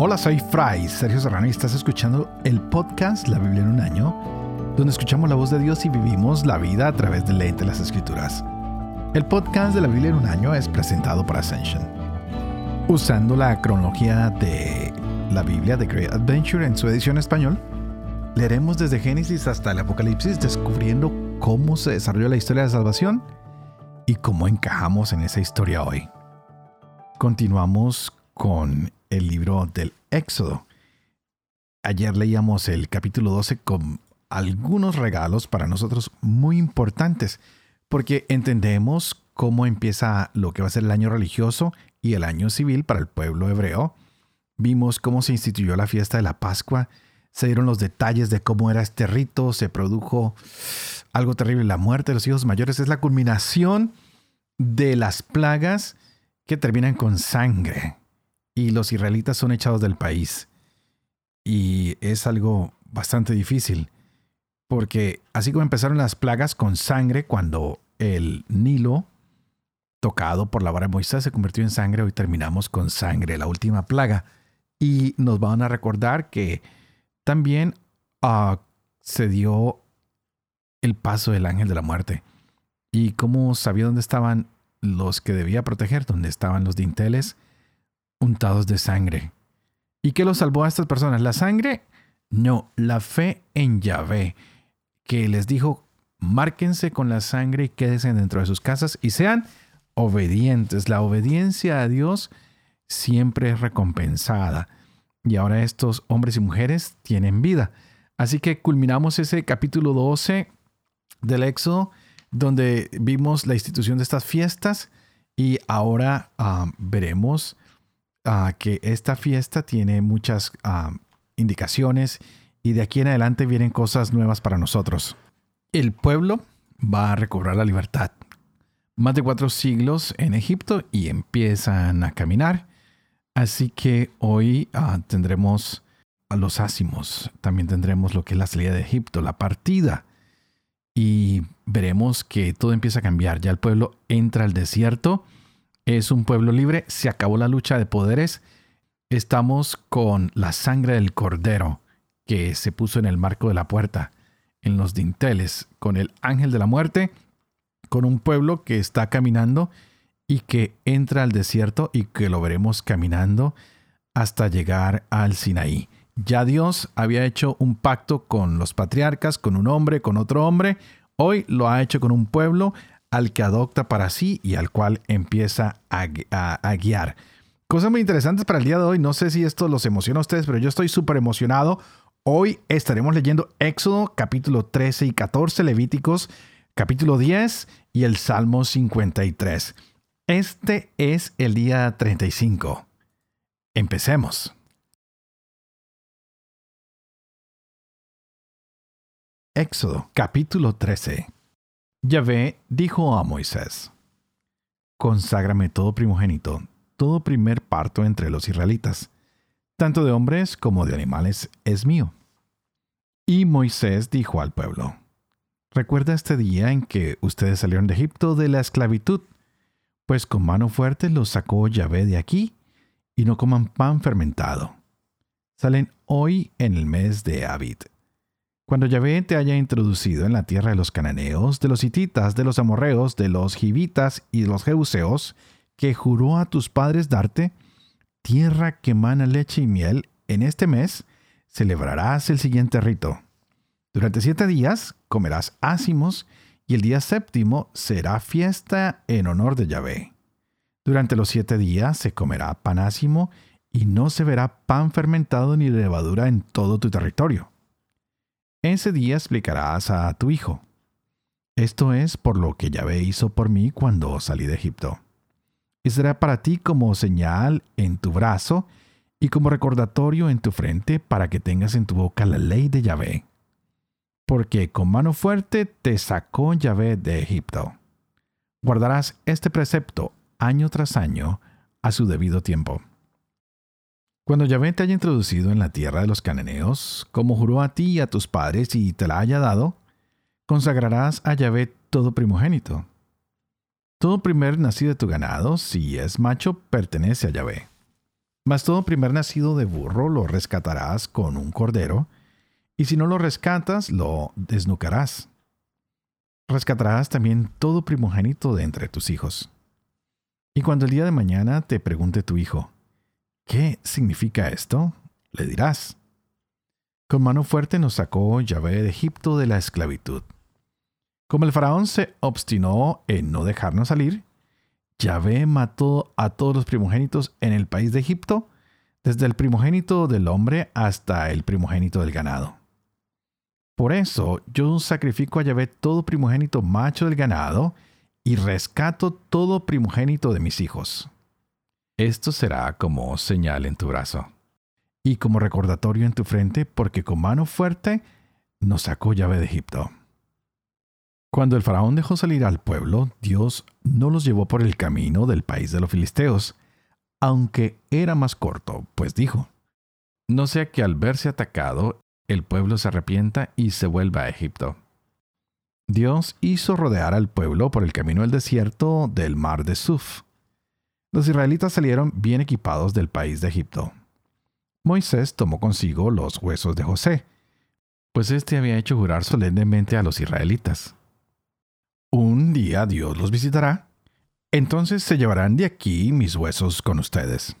Hola, soy Fray Sergio Serrano y estás escuchando el podcast La Biblia en un año, donde escuchamos la voz de Dios y vivimos la vida a través del lente de las Escrituras. El podcast de la Biblia en un año es presentado por Ascension. Usando la cronología de la Biblia de Great Adventure en su edición español, leeremos desde Génesis hasta el Apocalipsis descubriendo cómo se desarrolló la historia de salvación y cómo encajamos en esa historia hoy. Continuamos con el libro del Éxodo. Ayer leíamos el capítulo 12 con algunos regalos para nosotros muy importantes, porque entendemos cómo empieza lo que va a ser el año religioso y el año civil para el pueblo hebreo. Vimos cómo se instituyó la fiesta de la Pascua, se dieron los detalles de cómo era este rito, se produjo algo terrible, la muerte de los hijos mayores es la culminación de las plagas que terminan con sangre y los israelitas son echados del país. Y es algo bastante difícil, porque así como empezaron las plagas con sangre cuando el Nilo, tocado por la vara de Moisés, se convirtió en sangre, hoy terminamos con sangre, la última plaga. Y nos van a recordar que también uh, se dio el paso del ángel de la muerte. Y cómo sabía dónde estaban los que debía proteger, dónde estaban los dinteles, untados de sangre. ¿Y qué los salvó a estas personas? ¿La sangre? No, la fe en Yahvé, que les dijo, márquense con la sangre y quédense dentro de sus casas y sean obedientes. La obediencia a Dios siempre es recompensada. Y ahora estos hombres y mujeres tienen vida. Así que culminamos ese capítulo 12 del Éxodo, donde vimos la institución de estas fiestas y ahora ah, veremos que esta fiesta tiene muchas indicaciones y de aquí en adelante vienen cosas nuevas para nosotros. El pueblo va a recobrar la libertad. Más de cuatro siglos en Egipto y empiezan a caminar. Así que hoy ah, tendremos a los ácimos. También tendremos lo que es la salida de Egipto, la partida. Y veremos que todo empieza a cambiar. Ya el pueblo entra al desierto es un pueblo libre, se acabó la lucha de poderes, estamos con la sangre del cordero que se puso en el marco de la puerta, en los dinteles, con el ángel de la muerte, con un pueblo que está caminando y que entra al desierto y que lo veremos caminando hasta llegar al Sinaí. Ya Dios había hecho un pacto con los patriarcas, con un hombre, con otro hombre, hoy lo ha hecho con un pueblo al que adopta para sí y al cual empieza a, guiar. Cosas muy interesantes para el día de hoy. No sé si esto los emociona a ustedes, pero yo estoy súper emocionado. Hoy estaremos leyendo Éxodo capítulo 13 y 14, Levíticos capítulo 10 y el Salmo 53. Este es el día 35. Empecemos. Éxodo capítulo 13. Yahvé dijo a Moisés, Conságrame todo primogénito, todo primer parto entre los israelitas, tanto de hombres como de animales es mío. Y Moisés dijo al pueblo, Recuerda este día en que ustedes salieron de Egipto de la esclavitud, pues con mano fuerte los sacó Yahvé de aquí, y no coman pan fermentado. Salen hoy en el mes de Abid cuando Yahvé te haya introducido en la tierra de los cananeos, de los hititas, de los amorreos, de los gibitas y de los jeuseos, que juró a tus padres darte, tierra que mana leche y miel, en este mes celebrarás el siguiente rito. Durante siete días comerás ácimos y el día séptimo será fiesta en honor de Yahvé. Durante los siete días se comerá pan ácimo y no se verá pan fermentado ni levadura en todo tu territorio ese día explicarás a tu hijo. Esto es por lo que Yahvé hizo por mí cuando salí de Egipto. Y será para ti como señal en tu brazo y como recordatorio en tu frente para que tengas en tu boca la ley de Yahvé. Porque con mano fuerte te sacó Yahvé de Egipto. Guardarás este precepto año tras año a su debido tiempo. Cuando Yahvé te haya introducido en la tierra de los cananeos, como juró a ti y a tus padres y te la haya dado, consagrarás a Yahvé todo primogénito. Todo primer nacido de tu ganado, si es macho, pertenece a Yahvé. Mas todo primer nacido de burro lo rescatarás con un cordero, y si no lo rescatas, lo desnucarás. Rescatarás también todo primogénito de entre tus hijos. Y cuando el día de mañana te pregunte tu hijo, ¿qué significa esto? Le dirás, con mano fuerte nos sacó Yahvé de Egipto de la esclavitud. Como el faraón se obstinó en no dejarnos salir, Yahvé mató a todos los primogénitos en el país de Egipto, desde el primogénito del hombre hasta el primogénito del ganado. Por eso yo sacrifico a Yahvé todo primogénito macho del ganado y rescato todo primogénito de mis hijos. Esto será como señal en tu brazo y como recordatorio en tu frente, porque con mano fuerte nos sacó llave de Egipto. Cuando el faraón dejó salir al pueblo, Dios no los llevó por el camino del país de los filisteos, aunque era más corto, pues dijo, no sea que al verse atacado el pueblo se arrepienta y se vuelva a Egipto. Dios hizo rodear al pueblo por el camino del desierto del mar de Suf. Los israelitas salieron bien equipados del país de Egipto. Moisés tomó consigo los huesos de José, pues éste había hecho jurar solemnemente a los israelitas. Un día Dios los visitará, entonces se llevarán de aquí mis huesos con ustedes.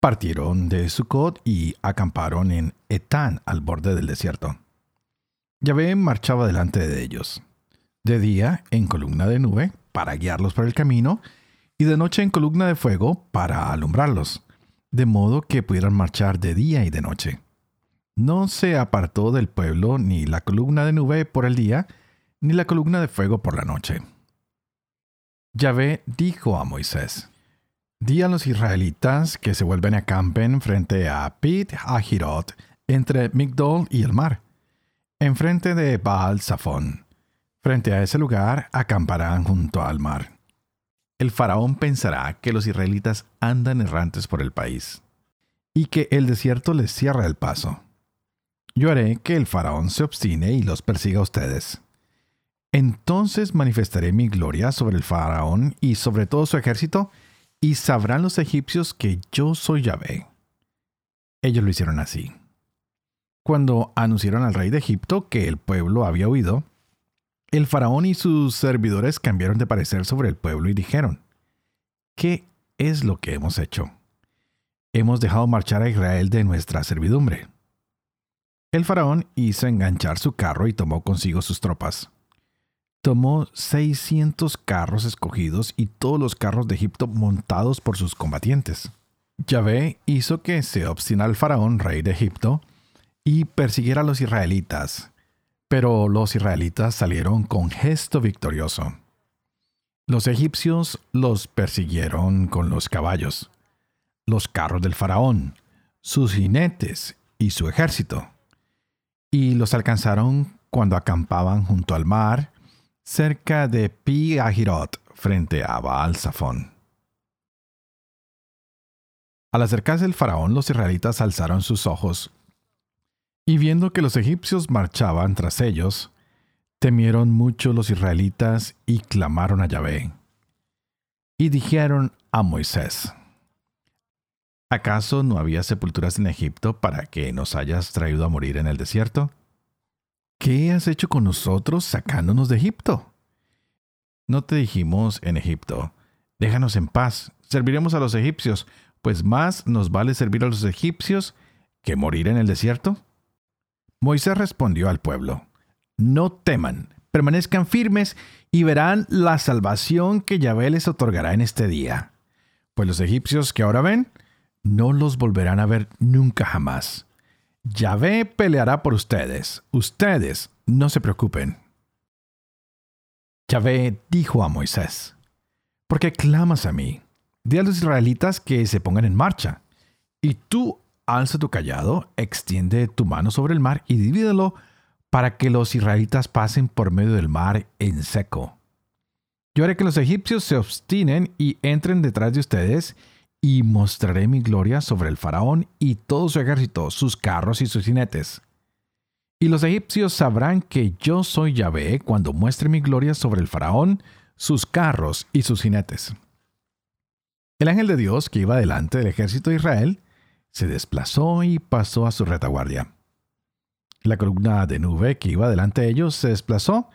Partieron de Sucot y acamparon en Etán, al borde del desierto. Yahvé marchaba delante de ellos, de día en columna de nube para guiarlos por el camino, y de noche en columna de fuego para alumbrarlos de modo que pudieran marchar de día y de noche. No se apartó del pueblo ni la columna de nube por el día, ni la columna de fuego por la noche. Yahvé dijo a Moisés, Di a los israelitas que se vuelven a campen frente a Pit Ahirot, entre Migdol y el mar, enfrente de Baal Zafón. Frente a ese lugar acamparán junto al mar el faraón pensará que los israelitas andan errantes por el país y que el desierto les cierra el paso. Yo haré que el faraón se obstine y los persiga a ustedes. Entonces manifestaré mi gloria sobre el faraón y sobre todo su ejército, y sabrán los egipcios que yo soy Yahvé. Ellos lo hicieron así. Cuando anunciaron al rey de Egipto que el pueblo había huido, el faraón y sus servidores cambiaron de parecer sobre el pueblo y dijeron, ¿qué es lo que hemos hecho? Hemos dejado marchar a Israel de nuestra servidumbre. El faraón hizo enganchar su carro y tomó consigo sus tropas. Tomó 600 carros escogidos y todos los carros de Egipto montados por sus combatientes. Yahvé hizo que se obstinara el faraón, rey de Egipto, y persiguiera a los israelitas, pero los israelitas salieron con gesto victorioso. Los egipcios los persiguieron con los caballos, los carros del faraón, sus jinetes y su ejército, y los alcanzaron cuando acampaban junto al mar, cerca de Pi Ahirot, frente a Baal Zafón. Al acercarse el faraón, los israelitas alzaron sus ojos y viendo que los egipcios marchaban tras ellos, temieron mucho los israelitas y clamaron a Yahvé. Y dijeron a Moisés, ¿acaso no había sepulturas en Egipto para que nos hayas traído a morir en el desierto? ¿Qué has hecho con nosotros sacándonos de Egipto? No te dijimos en Egipto, déjanos en paz, serviremos a los egipcios, pues más nos vale servir a los egipcios que morir en el desierto. Moisés respondió al pueblo, No teman, permanezcan firmes y verán la salvación que Yahvé les otorgará en este día. Pues los egipcios que ahora ven, no los volverán a ver nunca jamás. Yahvé peleará por ustedes, ustedes no se preocupen. Yahvé dijo a Moisés, ¿por qué clamas a mí? Di a los israelitas que se pongan en marcha, y tú alza tu callado, extiende tu mano sobre el mar y divídelo para que los israelitas pasen por medio del mar en seco. Yo haré que los egipcios se obstinen y entren detrás de ustedes, y mostraré mi gloria sobre el faraón y todo su ejército, sus carros y sus jinetes. Y los egipcios sabrán que yo soy Yahvé cuando muestre mi gloria sobre el faraón, sus carros y sus jinetes. El ángel de Dios que iba delante del ejército de Israel se desplazó y pasó a su retaguardia. La columna de nube que iba delante de ellos se desplazó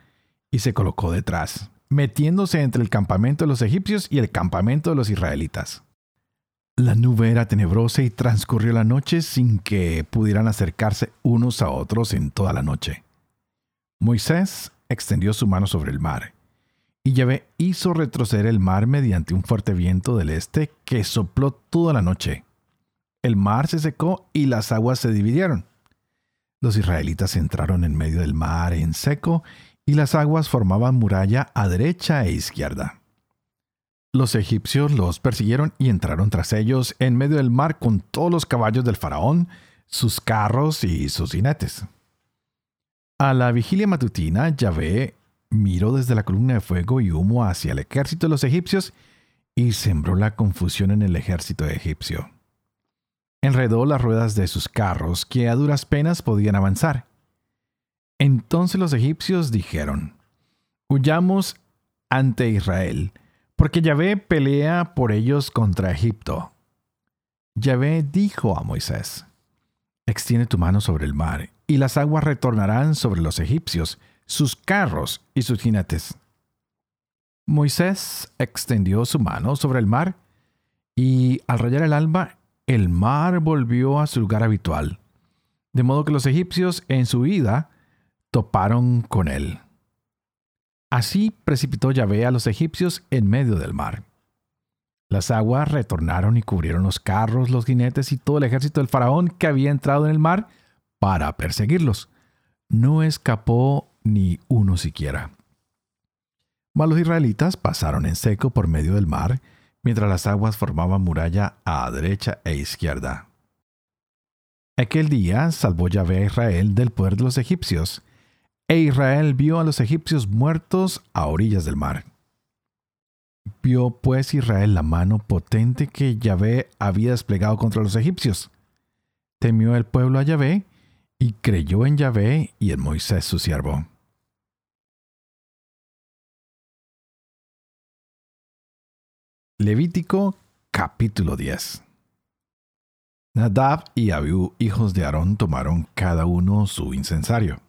y se colocó detrás, metiéndose entre el campamento de los egipcios y el campamento de los israelitas. La nube era tenebrosa y transcurrió la noche sin que pudieran acercarse unos a otros en toda la noche. Moisés extendió su mano sobre el mar, y Yahvé hizo retroceder el mar mediante un fuerte viento del este que sopló toda la noche. El mar se secó y las aguas se dividieron. Los israelitas entraron en medio del mar en seco, y las aguas formaban muralla a derecha e izquierda. Los egipcios los persiguieron y entraron tras ellos en medio del mar con todos los caballos del faraón, sus carros y sus jinetes. A la vigilia matutina, Yahvé miró desde la columna de fuego y humo hacia el ejército de los egipcios y sembró la confusión en el ejército egipcio. Enredó las ruedas de sus carros que a duras penas podían avanzar. Entonces los egipcios dijeron, Huyamos ante Israel, porque Yahvé pelea por ellos contra Egipto. Yahvé dijo a Moisés, Extiende tu mano sobre el mar, y las aguas retornarán sobre los egipcios, sus carros y sus jinetes. Moisés extendió su mano sobre el mar, y al rayar el alba, el mar volvió a su lugar habitual, de modo que los egipcios en su ida toparon con él. Así precipitó Yahvé a los egipcios en medio del mar. Las aguas retornaron y cubrieron los carros, los jinetes y todo el ejército del faraón que había entrado en el mar para perseguirlos. No escapó ni uno siquiera. Mas los israelitas pasaron en seco por medio del mar, mientras las aguas formaban muralla a derecha e izquierda. Aquel día salvó Yahvé a Israel del poder de los egipcios, e Israel vio a los egipcios muertos a orillas del mar. Vio pues Israel la mano potente que Yahvé había desplegado contra los egipcios. Temió el pueblo a Yahvé y creyó en Yahvé y en Moisés su siervo. Levítico capítulo 10 Nadab y Abiú, hijos de Aarón, tomaron cada uno su incensario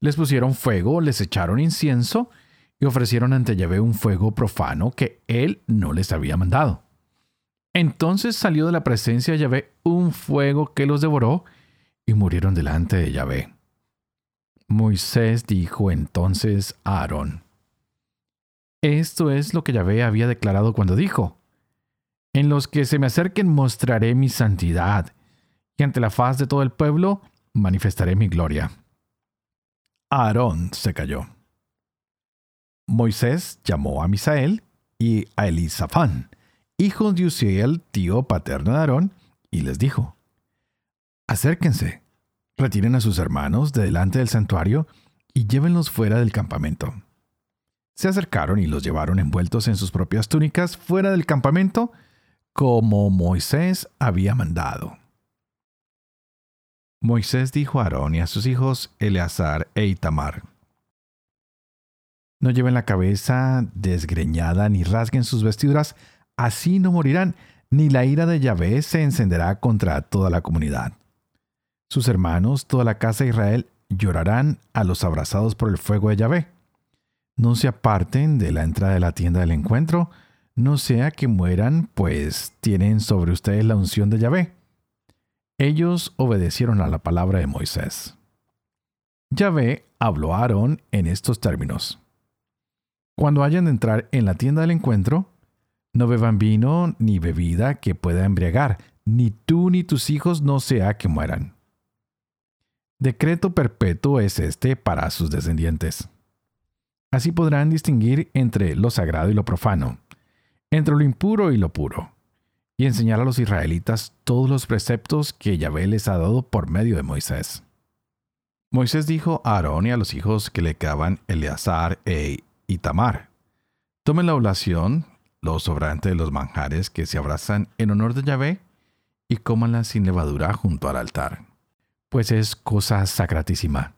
les pusieron fuego, les echaron incienso y ofrecieron ante Yahvé un fuego profano que él no les había mandado. Entonces salió de la presencia de Yahvé un fuego que los devoró y murieron delante de Yahvé. Moisés dijo entonces a Aarón, Esto es lo que Yahvé había declarado cuando dijo, En los que se me acerquen mostraré mi santidad, y ante la faz de todo el pueblo manifestaré mi gloria. Aarón se cayó. Moisés llamó a Misael y a Elisafán, hijos de Uziel, tío paterno de Aarón, y les dijo, Acérquense, retiren a sus hermanos de delante del santuario y llévenlos fuera del campamento. Se acercaron y los llevaron envueltos en sus propias túnicas fuera del campamento, como Moisés había mandado. Moisés dijo a Aarón y a sus hijos Eleazar e Itamar, No lleven la cabeza desgreñada ni rasguen sus vestiduras, así no morirán, ni la ira de Yahvé se encenderá contra toda la comunidad. Sus hermanos, toda la casa de Israel, llorarán a los abrazados por el fuego de Yahvé. No se aparten de la entrada de la tienda del encuentro, no sea que mueran, pues tienen sobre ustedes la unción de Yahvé. Ellos obedecieron a la palabra de Moisés. Yahvé habló a Aarón en estos términos. Cuando hayan de entrar en la tienda del encuentro, no beban vino ni bebida que pueda embriagar, ni tú ni tus hijos no sea que mueran. Decreto perpetuo es este para sus descendientes. Así podrán distinguir entre lo sagrado y lo profano, entre lo impuro y lo puro y enseñar a los israelitas todos los preceptos que Yahvé les ha dado por medio de Moisés. Moisés dijo a Aarón y a los hijos que le quedaban Eleazar e Itamar, tomen la oblación, lo sobrante de los manjares que se abrazan en honor de Yahvé, y cómanla sin levadura junto al altar, pues es cosa sacratísima.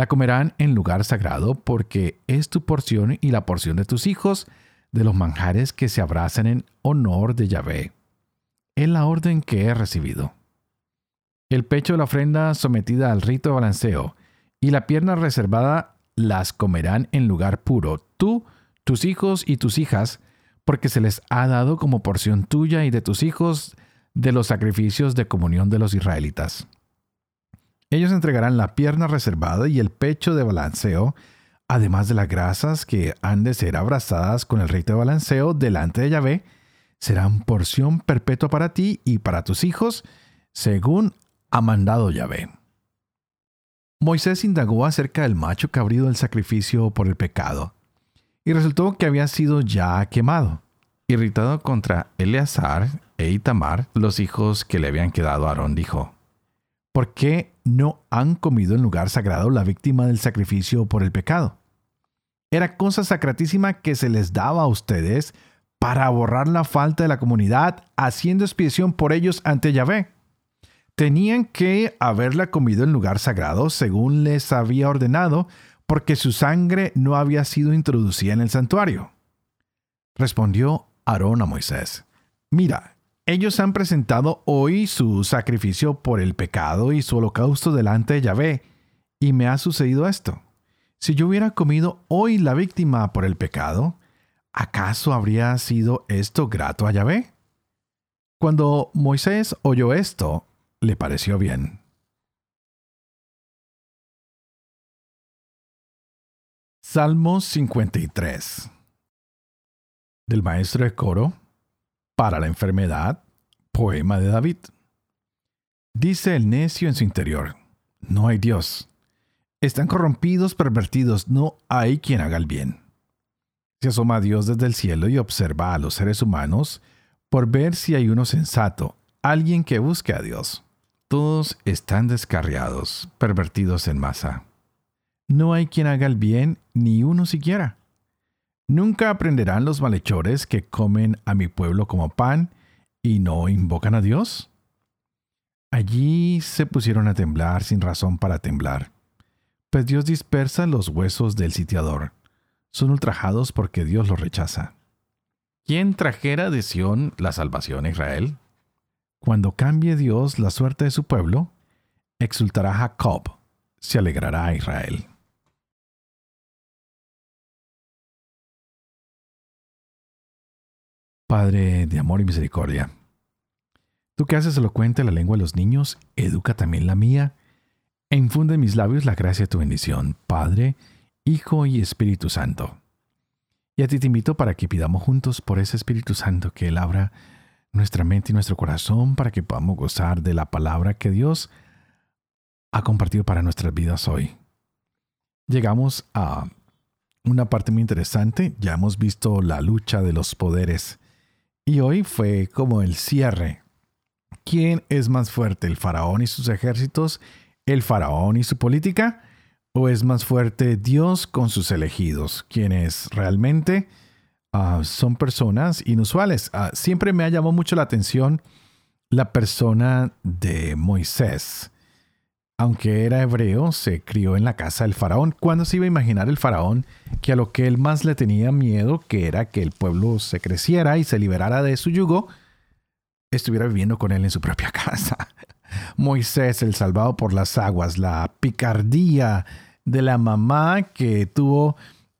La comerán en lugar sagrado porque es tu porción y la porción de tus hijos de los manjares que se abrazan en honor de Yahvé. Es la orden que he recibido. El pecho de la ofrenda sometida al rito de balanceo y la pierna reservada las comerán en lugar puro, tú, tus hijos y tus hijas, porque se les ha dado como porción tuya y de tus hijos de los sacrificios de comunión de los israelitas. Ellos entregarán la pierna reservada y el pecho de balanceo, además de las grasas que han de ser abrazadas con el rito de balanceo delante de Yahvé, serán porción perpetua para ti y para tus hijos, según ha mandado Yahvé. Moisés indagó acerca del macho cabrío del sacrificio por el pecado, y resultó que había sido ya quemado. Irritado contra Eleazar e Itamar, los hijos que le habían quedado Aarón, dijo, ¿Por qué no han comido en lugar sagrado la víctima del sacrificio por el pecado? Era cosa sacratísima que se les daba a ustedes para borrar la falta de la comunidad, haciendo expiación por ellos ante Yahvé. Tenían que haberla comido en lugar sagrado según les había ordenado, porque su sangre no había sido introducida en el santuario. Respondió Aarón a Moisés, Mira, ellos han presentado hoy su sacrificio por el pecado y su holocausto delante de Yahvé, y me ha sucedido esto. Si yo hubiera comido hoy la víctima por el pecado, ¿acaso habría sido esto grato a Yahvé? Cuando Moisés oyó esto, le pareció bien. Salmo 53 del maestro de coro para la enfermedad, poema de David. Dice el necio en su interior, no hay Dios. Están corrompidos, pervertidos, no hay quien haga el bien. Se asoma a Dios desde el cielo y observa a los seres humanos por ver si hay uno sensato, alguien que busque a Dios. Todos están descarriados, pervertidos en masa. No hay quien haga el bien, ni uno siquiera. Nunca aprenderán los malhechores que comen a mi pueblo como pan y no invocan a Dios. Allí se pusieron a temblar sin razón para temblar. Pues Dios dispersa los huesos del sitiador. Son ultrajados porque Dios los rechaza. ¿Quién trajera de Sión la salvación a Israel? Cuando cambie Dios la suerte de su pueblo, exultará Jacob, se alegrará Israel. Padre de amor y misericordia, tú que haces elocuente la lengua de los niños, educa también la mía, e infunde en mis labios la gracia de tu bendición, Padre, Hijo y Espíritu Santo. Y a ti te invito para que pidamos juntos por ese Espíritu Santo que Él abra nuestra mente y nuestro corazón para que podamos gozar de la palabra que Dios ha compartido para nuestras vidas hoy. Llegamos a una parte muy interesante, ya hemos visto la lucha de los poderes y hoy fue como el cierre. ¿Quién es más fuerte, el faraón y sus ejércitos, el faraón y su política? ¿O es más fuerte Dios con sus elegidos, quienes realmente Ah, son personas inusuales. Ah, siempre me ha llamado mucho la atención la persona de Moisés. Aunque era hebreo, se crió en la casa del faraón. ¿Cuándo se iba a imaginar el faraón que a lo que él más le tenía miedo, que era que el pueblo se creciera y se liberara de su yugo, estuviera viviendo con él en su propia casa? Moisés, el salvado por las aguas, la picardía de la mamá que tuvo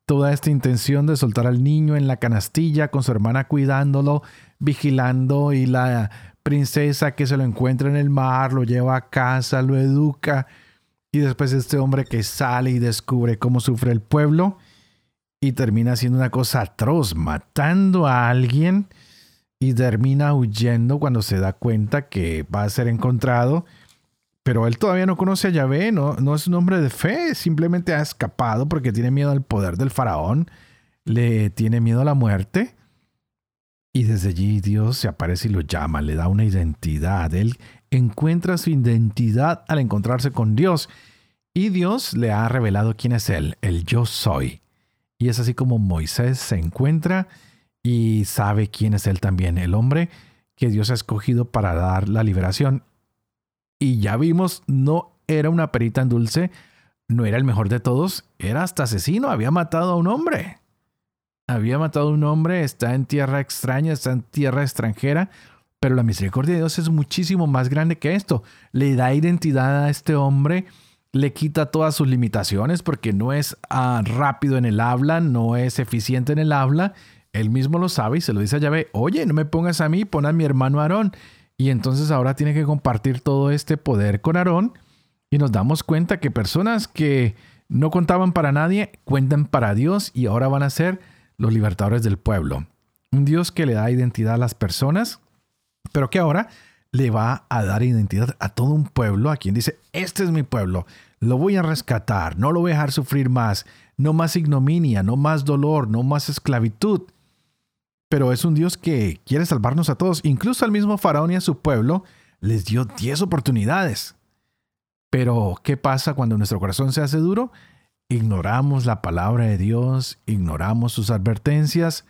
toda esta intención de soltar al niño en la canastilla con su hermana cuidándolo, vigilando y la princesa que se lo encuentra en el mar, lo lleva a casa, lo educa y después este hombre que sale y descubre cómo sufre el pueblo y termina haciendo una cosa atroz, matando a alguien y termina huyendo cuando se da cuenta que va a ser encontrado pero él todavía no conoce a Yahvé, no, no es un hombre de fe, simplemente ha escapado porque tiene miedo al poder del faraón, le tiene miedo a la muerte. Y desde allí Dios se aparece y lo llama, le da una identidad. Él encuentra su identidad al encontrarse con Dios. Y Dios le ha revelado quién es Él, el yo soy. Y es así como Moisés se encuentra y sabe quién es Él también, el hombre que Dios ha escogido para dar la liberación y ya vimos, no era una perita en dulce, no era el mejor de todos, era hasta asesino, había matado a un hombre. Había matado a un hombre, está en tierra extraña, está en tierra extranjera, pero la misericordia de Dios es muchísimo más grande que esto. Le da identidad a este hombre, le quita todas sus limitaciones porque no es ah, rápido en el habla, no es eficiente en el habla. Él mismo lo sabe y se lo dice a Yahvé, oye, no me pongas a mí, pon a mi hermano Aarón. Y entonces ahora tiene que compartir todo este poder con Aarón. Y nos damos cuenta que personas que no contaban para nadie, cuentan para Dios y ahora van a ser los libertadores del pueblo. Un Dios que le da identidad a las personas, pero que ahora le va a dar identidad a todo un pueblo, a quien dice, este es mi pueblo, lo voy a rescatar, no lo voy a dejar sufrir más, no más ignominia, no más dolor, no más esclavitud. Pero es un Dios que quiere salvarnos a todos, incluso al mismo faraón y a su pueblo les dio 10 oportunidades. Pero, ¿qué pasa cuando nuestro corazón se hace duro? Ignoramos la palabra de Dios, ignoramos sus advertencias,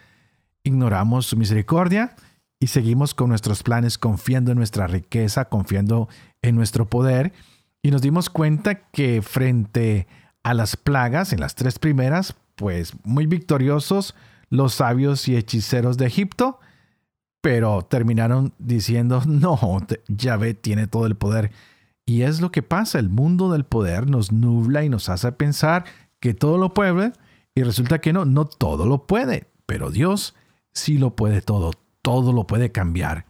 ignoramos su misericordia y seguimos con nuestros planes confiando en nuestra riqueza, confiando en nuestro poder. Y nos dimos cuenta que frente a las plagas, en las tres primeras, pues muy victoriosos los sabios y hechiceros de Egipto, pero terminaron diciendo, no, Yahvé tiene todo el poder. Y es lo que pasa, el mundo del poder nos nubla y nos hace pensar que todo lo puede y resulta que no, no todo lo puede, pero Dios sí lo puede todo, todo lo puede cambiar.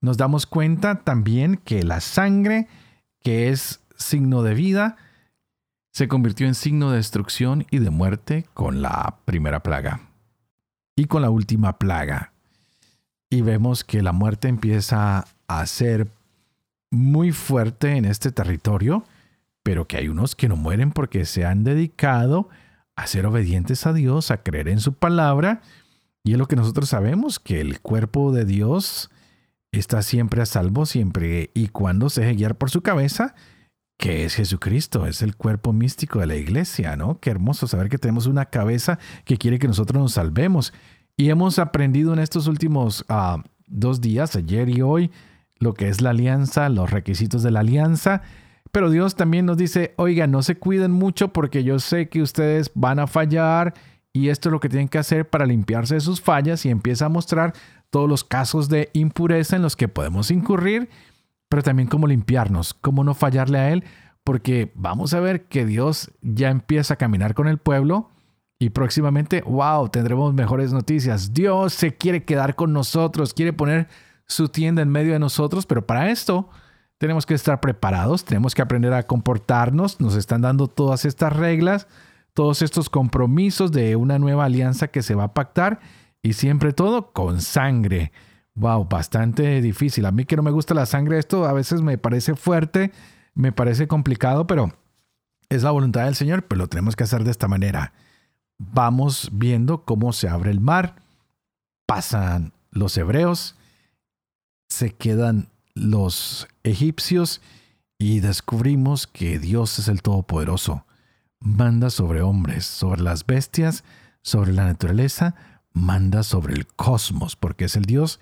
Nos damos cuenta también que la sangre, que es signo de vida, se convirtió en signo de destrucción y de muerte con la primera plaga y con la última plaga. Y vemos que la muerte empieza a ser muy fuerte en este territorio, pero que hay unos que no mueren porque se han dedicado a ser obedientes a Dios, a creer en su palabra, y es lo que nosotros sabemos, que el cuerpo de Dios está siempre a salvo, siempre y cuando se deje guiar por su cabeza, que es Jesucristo, es el cuerpo místico de la iglesia, ¿no? Qué hermoso saber que tenemos una cabeza que quiere que nosotros nos salvemos. Y hemos aprendido en estos últimos ah, dos días, ayer y hoy, lo que es la alianza, los requisitos de la alianza. Pero Dios también nos dice, oiga, no se cuiden mucho porque yo sé que ustedes van a fallar y esto es lo que tienen que hacer para limpiarse de sus fallas y empieza a mostrar todos los casos de impureza en los que podemos incurrir, pero también cómo limpiarnos, cómo no fallarle a Él, porque vamos a ver que Dios ya empieza a caminar con el pueblo y próximamente, wow, tendremos mejores noticias. Dios se quiere quedar con nosotros, quiere poner su tienda en medio de nosotros, pero para esto tenemos que estar preparados, tenemos que aprender a comportarnos, nos están dando todas estas reglas, todos estos compromisos de una nueva alianza que se va a pactar y siempre todo con sangre. Wow, bastante difícil. A mí que no me gusta la sangre, esto a veces me parece fuerte, me parece complicado, pero es la voluntad del Señor, pero lo tenemos que hacer de esta manera. Vamos viendo cómo se abre el mar, pasan los hebreos, se quedan los egipcios y descubrimos que Dios es el Todopoderoso. Manda sobre hombres, sobre las bestias, sobre la naturaleza, manda sobre el cosmos, porque es el Dios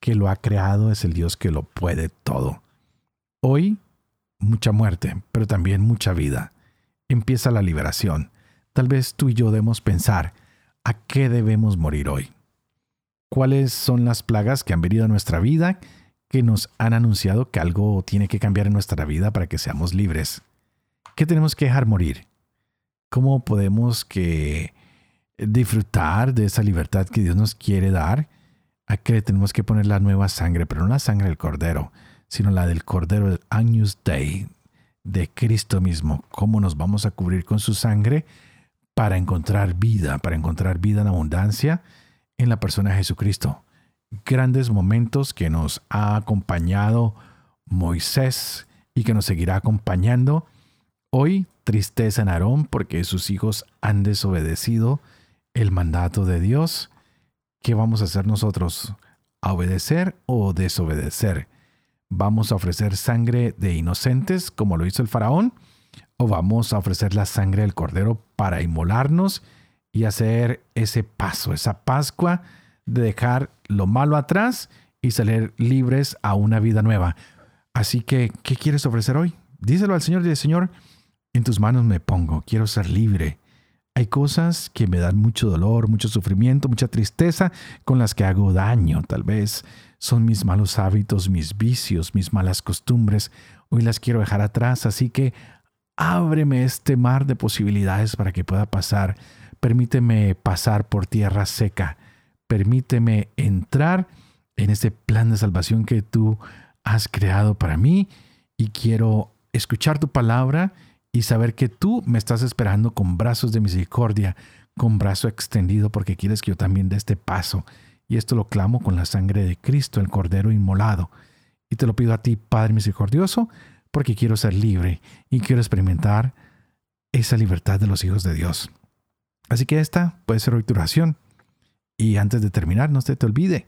que lo ha creado, es el Dios que lo puede todo. Hoy, mucha muerte, pero también mucha vida. Empieza la liberación. Tal vez tú y yo debemos pensar, ¿a qué debemos morir hoy? Cuáles son las plagas que han venido a nuestra vida que nos han anunciado que algo tiene que cambiar en nuestra vida para que seamos libres. ¿Qué tenemos que dejar morir? ¿Cómo podemos que disfrutar de esa libertad que Dios nos quiere dar? ¿A qué tenemos que poner la nueva sangre? Pero no la sangre del Cordero, sino la del Cordero del Agnus Dei, de Cristo mismo. ¿Cómo nos vamos a cubrir con su sangre para encontrar vida, para encontrar vida en abundancia? En la persona de Jesucristo. Grandes momentos que nos ha acompañado Moisés y que nos seguirá acompañando. Hoy tristeza en Aarón porque sus hijos han desobedecido el mandato de Dios. ¿Qué vamos a hacer nosotros? ¿A obedecer o desobedecer? ¿Vamos a ofrecer sangre de inocentes como lo hizo el faraón? ¿O vamos a ofrecer la sangre del cordero para inmolarnos? Y hacer ese paso, esa Pascua de dejar lo malo atrás y salir libres a una vida nueva. Así que, ¿qué quieres ofrecer hoy? Díselo al Señor, dile, Señor, en tus manos me pongo, quiero ser libre. Hay cosas que me dan mucho dolor, mucho sufrimiento, mucha tristeza, con las que hago daño. Tal vez son mis malos hábitos, mis vicios, mis malas costumbres. Hoy las quiero dejar atrás, así que ábreme este mar de posibilidades para que pueda pasar. Permíteme pasar por tierra seca. Permíteme entrar en ese plan de salvación que tú has creado para mí y quiero escuchar tu palabra y saber que tú me estás esperando con brazos de misericordia, con brazo extendido, porque quieres que yo también dé este paso. Y esto lo clamo con la sangre de Cristo, el Cordero inmolado. Y te lo pido a ti, Padre misericordioso, porque quiero ser libre y quiero experimentar esa libertad de los hijos de Dios. Así que esta puede ser hoy tu oración. Y antes de terminar, no se te olvide,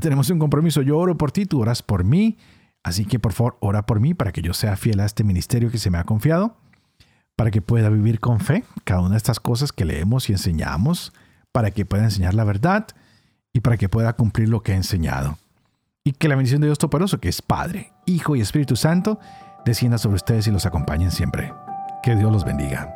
tenemos un compromiso. Yo oro por ti, tú oras por mí. Así que por favor, ora por mí para que yo sea fiel a este ministerio que se me ha confiado para que pueda vivir con fe cada una de estas cosas que leemos y enseñamos, para que pueda enseñar la verdad y para que pueda cumplir lo que ha enseñado. Y que la bendición de Dios Todopoderoso, que es Padre, Hijo y Espíritu Santo, descienda sobre ustedes y los acompañen siempre. Que Dios los bendiga.